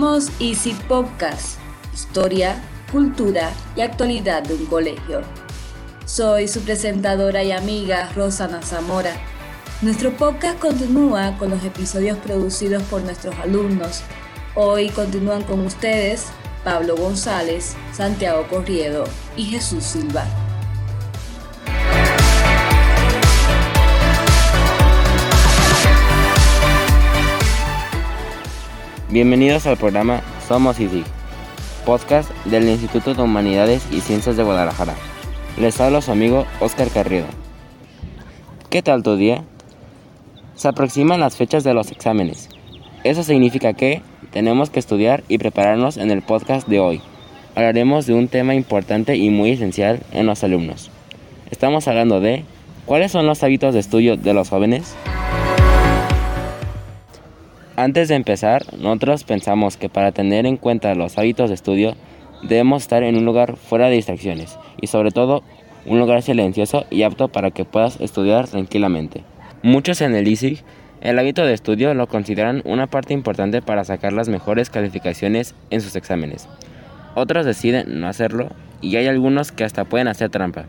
Somos Easy Podcast, historia, cultura y actualidad de un colegio. Soy su presentadora y amiga Rosana Zamora. Nuestro podcast continúa con los episodios producidos por nuestros alumnos. Hoy continúan con ustedes Pablo González, Santiago Corriedo y Jesús Silva. Bienvenidos al programa Somos ISIG, podcast del Instituto de Humanidades y Ciencias de Guadalajara. Les habla su amigo Oscar Carrido. ¿Qué tal tu día? Se aproximan las fechas de los exámenes. Eso significa que tenemos que estudiar y prepararnos en el podcast de hoy. Hablaremos de un tema importante y muy esencial en los alumnos. Estamos hablando de ¿cuáles son los hábitos de estudio de los jóvenes? Antes de empezar, nosotros pensamos que para tener en cuenta los hábitos de estudio debemos estar en un lugar fuera de distracciones y sobre todo un lugar silencioso y apto para que puedas estudiar tranquilamente. Muchos en el ISIG el hábito de estudio lo consideran una parte importante para sacar las mejores calificaciones en sus exámenes. Otros deciden no hacerlo y hay algunos que hasta pueden hacer trampa.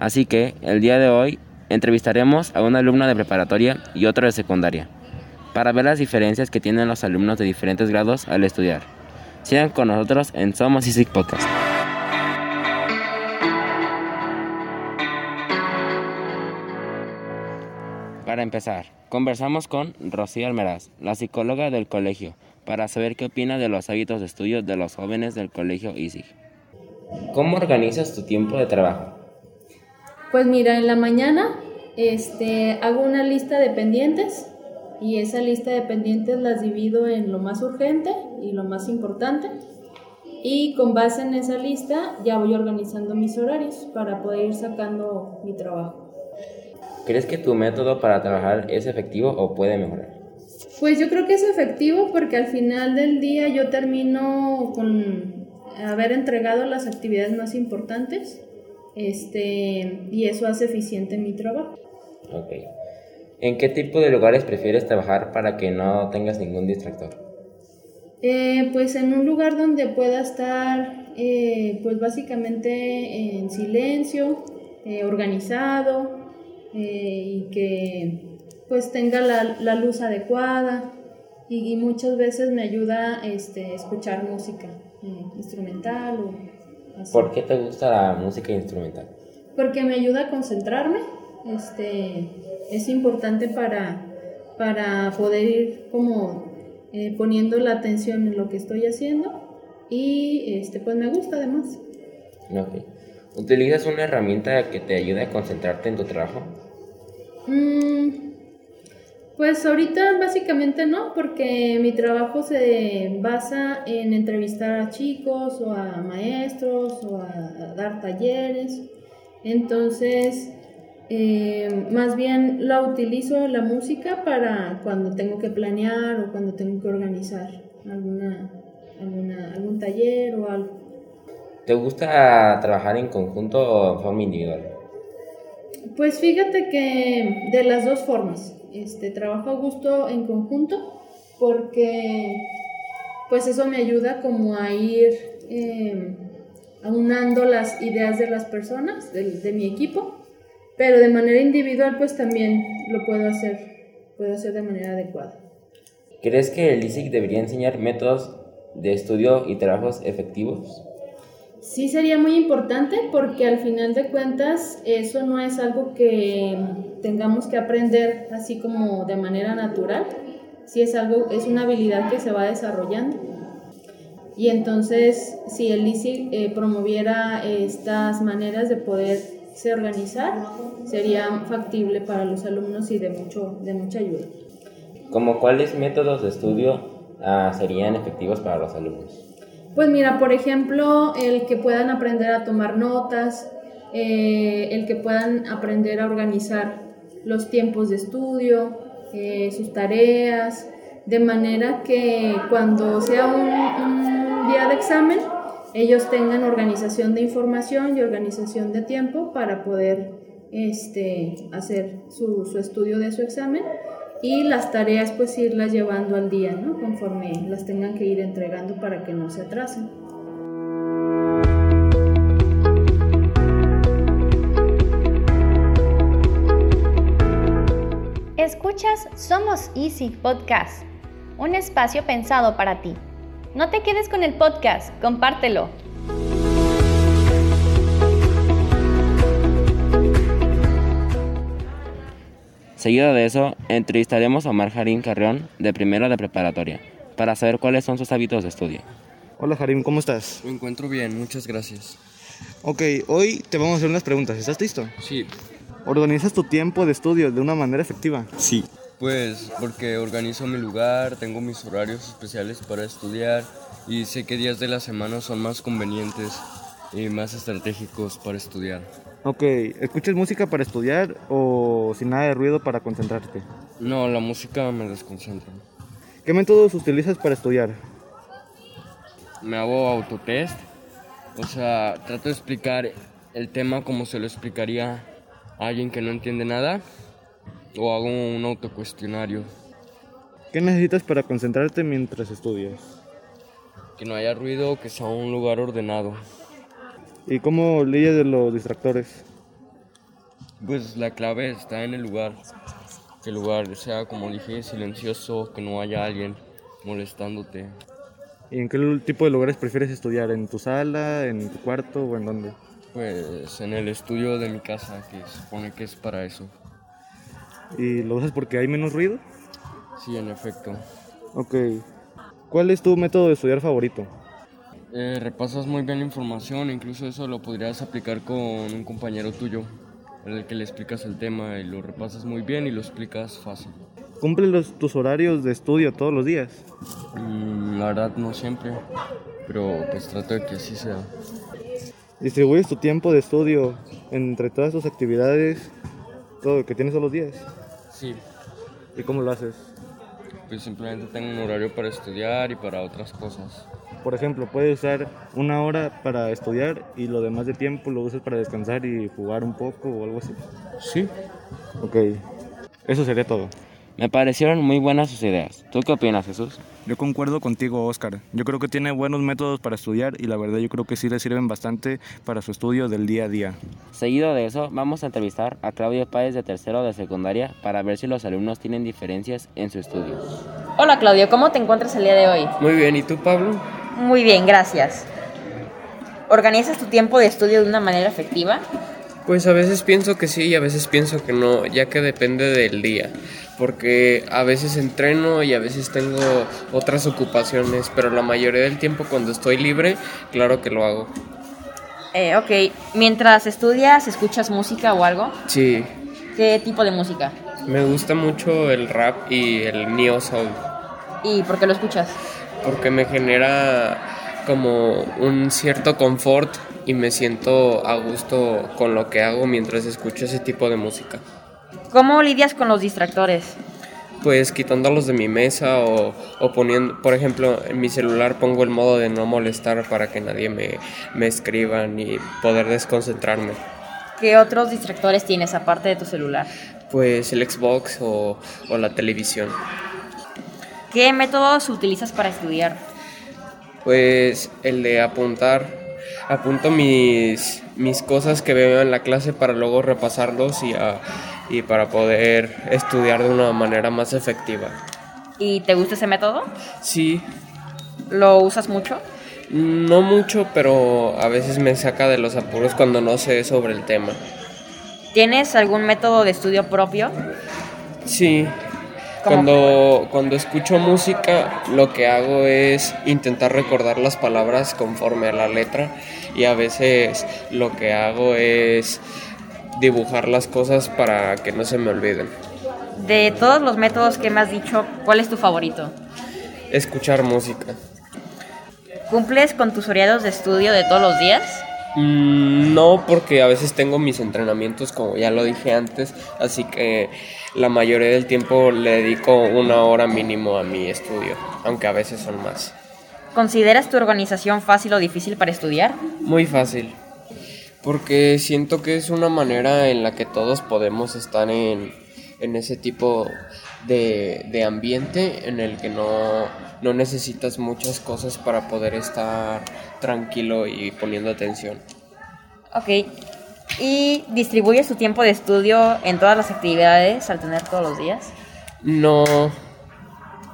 Así que el día de hoy entrevistaremos a un alumno de preparatoria y otro de secundaria para ver las diferencias que tienen los alumnos de diferentes grados al estudiar. Sigan con nosotros en Somos ISIC Podcast. Para empezar, conversamos con Rocío Almeraz, la psicóloga del colegio, para saber qué opina de los hábitos de estudio de los jóvenes del colegio ISIG. ¿Cómo organizas tu tiempo de trabajo? Pues mira, en la mañana este, hago una lista de pendientes y esa lista de pendientes las divido en lo más urgente y lo más importante. Y con base en esa lista ya voy organizando mis horarios para poder ir sacando mi trabajo. ¿Crees que tu método para trabajar es efectivo o puede mejorar? Pues yo creo que es efectivo porque al final del día yo termino con haber entregado las actividades más importantes este, y eso hace eficiente mi trabajo. Okay. ¿En qué tipo de lugares prefieres trabajar para que no tengas ningún distractor? Eh, pues en un lugar donde pueda estar, eh, pues básicamente en silencio, eh, organizado y que pues tenga la, luz adecuada y, muchas veces me ayuda este, escuchar música instrumental o así. ¿Por qué te gusta la música instrumental? Porque me ayuda a concentrarme, este, es importante para, para poder ir como eh, poniendo la atención en lo que estoy haciendo y este, pues me gusta además. ¿Utilizas una herramienta que te ayude a concentrarte en tu trabajo? Mm, pues ahorita básicamente no, porque mi trabajo se basa en entrevistar a chicos o a maestros o a dar talleres. Entonces, eh, más bien la utilizo la música para cuando tengo que planear o cuando tengo que organizar alguna, algún taller o algo. ¿Te gusta trabajar en conjunto o en forma individual? Pues fíjate que de las dos formas. Este, trabajo a gusto en conjunto porque pues eso me ayuda como a ir eh, aunando las ideas de las personas, de mi equipo pero de manera individual pues también lo puedo hacer, puedo hacer de manera adecuada. ¿Crees que el ISIC debería enseñar métodos de estudio y trabajos efectivos? Sí sería muy importante porque al final de cuentas eso no es algo que tengamos que aprender así como de manera natural, sí es algo, es una habilidad que se va desarrollando. Y entonces si el ISIC eh, promoviera estas maneras de poder se organizar, sería factible para los alumnos y de, mucho, de mucha ayuda. ¿Como cuáles métodos de estudio ah, serían efectivos para los alumnos? Pues mira, por ejemplo, el que puedan aprender a tomar notas, eh, el que puedan aprender a organizar los tiempos de estudio, eh, sus tareas, de manera que cuando sea un día de examen, ellos tengan organización de información y organización de tiempo para poder este, hacer su, estudio de su examen y las tareas pues irlas llevando al día, ¿no? Conforme las tengan que ir entregando para que no se atrasen. Escuchas Somos Easy Podcast, un espacio pensado para ti. No te quedes con el podcast, compártelo. Seguido de eso, entrevistaremos a Omar Jarín Carrión, de primero de preparatoria, para saber cuáles son sus hábitos de estudio. Hola Jarim, ¿cómo estás? Me encuentro bien, muchas gracias. Ok, hoy te vamos a hacer unas preguntas. ¿Estás listo? Sí, ¿Organizas tu tiempo de estudio de una manera efectiva? sí. Pues porque organizo mi lugar, tengo mis horarios especiales para estudiar y sé qué días de la semana son más convenientes y más estratégicos para estudiar. Ok, ¿escuchas música para estudiar o sin nada de ruido para concentrarte? No, la música me desconcentra. ¿Qué métodos utilizas para estudiar? Me hago autotest, o sea, trato de explicar el tema como se lo explicaría a alguien que no entiende nada o hago un autocuestionario, ¿Qué necesitas para concentrarte mientras estudias? que no haya ruido, que sea un lugar ordenado. ¿Y cómo lidias de los distractores? Pues la clave está en el lugar. Que el lugar sea, como dije, silencioso, que no haya alguien molestándote. ¿Y en qué tipo de lugares prefieres estudiar? ¿En tu sala, en tu cuarto o en dónde? Pues en el estudio de mi casa, que supone que es para eso. ¿Y lo usas porque hay menos ruido? Sí, en efecto. Ok. ¿Cuál es tu método de estudiar favorito? Eh, repasas muy bien la información, incluso eso lo podrías aplicar con un compañero tuyo, en el que le explicas el tema y lo repasas muy bien y lo explicas fácil. ¿Cumples los- tus horarios de estudio todos los días? Mm, la verdad no siempre, pero pues trato de que así sea. ¿Distribuyes tu tiempo de estudio entre todas tus actividades todo lo que tienes todos los días? Sí, ¿Y cómo lo haces? pues simplemente tengo un horario para estudiar y para otras cosas. Por ejemplo, puedes usar una hora para estudiar y lo demás de tiempo lo usas para descansar y jugar un poco o algo así. Sí. Ok, eso sería todo. Me parecieron muy buenas sus ideas. ¿Tú qué opinas, Jesús? Yo concuerdo contigo, Oscar. Yo creo que tiene buenos métodos para estudiar y la verdad yo creo que sí le sirven bastante para su estudio del día a día. Seguido de eso, vamos a entrevistar a Claudio Páez de tercero de secundaria para ver si los alumnos tienen diferencias en su estudio. Hola Claudio, ¿cómo te encuentras el día de hoy? Muy bien, ¿y tú, Pablo? Muy bien, gracias. ¿Organizas tu tiempo de estudio de una manera efectiva? Pues a veces pienso que sí y a veces pienso que no, ya que depende del día. Porque a veces entreno y a veces tengo otras ocupaciones, pero la mayoría del tiempo cuando estoy libre, claro que lo hago. Eh, ok, mientras estudias, ¿escuchas música o algo? Sí, ¿Qué tipo de música? me gusta mucho el rap y el neo soul, ¿Y por qué lo escuchas? porque me genera como un cierto confort y me siento a gusto con lo que hago mientras escucho ese tipo de música. ¿Cómo lidias con los distractores? pues quitándolos de mi mesa o, o poniendo, por ejemplo, en mi celular pongo el modo de no molestar para que nadie me, me escriba ni poder desconcentrarme. ¿Qué otros distractores tienes aparte de tu celular? Pues el Xbox o, o la televisión. ¿Qué métodos utilizas para estudiar? Pues el de apuntar, apunto mis, mis cosas que veo en la clase para luego repasarlos y, a- y para poder estudiar de una manera más efectiva. ¿Y te gusta ese método? Sí, ¿Lo usas mucho? no mucho, pero a veces me saca de los apuros cuando no sé sobre el tema. ¿Tienes algún método de estudio propio? Sí. Cuando, cuando escucho música, lo que hago es intentar recordar las palabras conforme a la letra y a veces lo que hago es dibujar las cosas para que no se me olviden. De todos los métodos que me has dicho, ¿cuál es tu favorito? Escuchar música. ¿Cumples con tus horarios de estudio de todos los días? Mm, no, porque a veces tengo mis entrenamientos, como ya lo dije antes, así que la mayoría del tiempo le dedico una hora mínimo a mi estudio, aunque a veces son más. ¿Consideras tu organización fácil o difícil para estudiar? Muy fácil. Porque siento que es una manera en la que todos podemos estar en, en ese tipo de, de ambiente en el que no, no necesitas muchas cosas para poder estar tranquilo y poniendo atención. Ok. ¿Y distribuye su tiempo de estudio en todas las actividades al tener todos los días? No,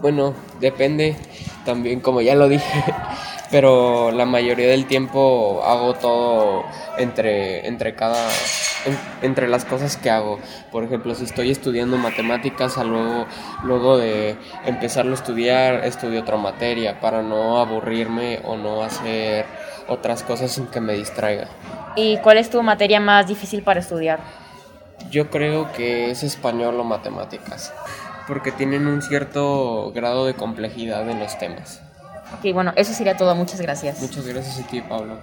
bueno, depende también, como ya lo dije, pero la mayoría del tiempo hago todo entre, entre cada en- entre las cosas que hago. Por ejemplo, si estoy estudiando matemáticas, a luego, luego de empezarlo a estudiar, estudio otra materia para no aburrirme o no hacer otras cosas sin que me distraiga. ¿Y cuál es tu materia más difícil para estudiar? Yo creo que es español o matemáticas, porque tienen un cierto grado de complejidad en los temas. Ok, bueno, eso sería todo. Muchas gracias. Muchas gracias a ti, Pablo.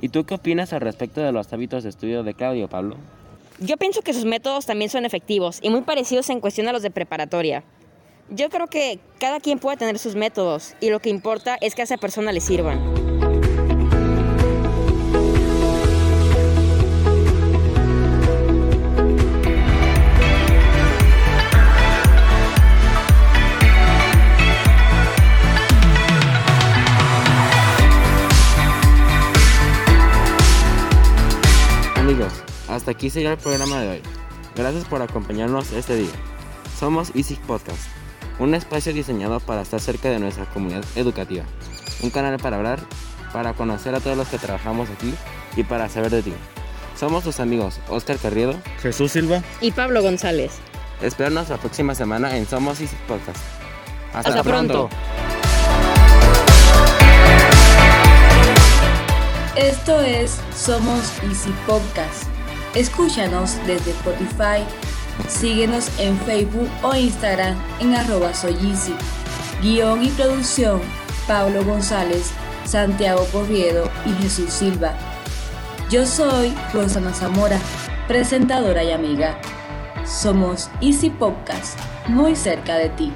¿Y tú qué opinas al respecto de los hábitos de estudio de Claudio, Pablo? Yo pienso que sus métodos también son efectivos y muy parecidos en cuestión a los de preparatoria. Yo creo que cada quien puede tener sus métodos y lo que importa es que a esa persona le sirvan. Hasta aquí sería el programa de hoy. Gracias por acompañarnos este día. Somos Easy Podcast, un espacio diseñado para estar cerca de nuestra comunidad educativa. Un canal para hablar, para conocer a todos los que trabajamos aquí y para saber de ti. Somos tus amigos Oscar Carriedo, Jesús Silva. Y Pablo González. Espéranos la próxima semana en Somos Easy Podcast. Hasta, Hasta pronto. Esto es Somos Easy Podcast. Escúchanos desde Spotify. Síguenos en Facebook o Instagram en arroba soy Easy. Guión y producción Pablo González, Santiago Corriedo y Jesús Silva. Yo soy Rosana Zamora, presentadora y amiga. Somos Easy Podcast, muy cerca de ti.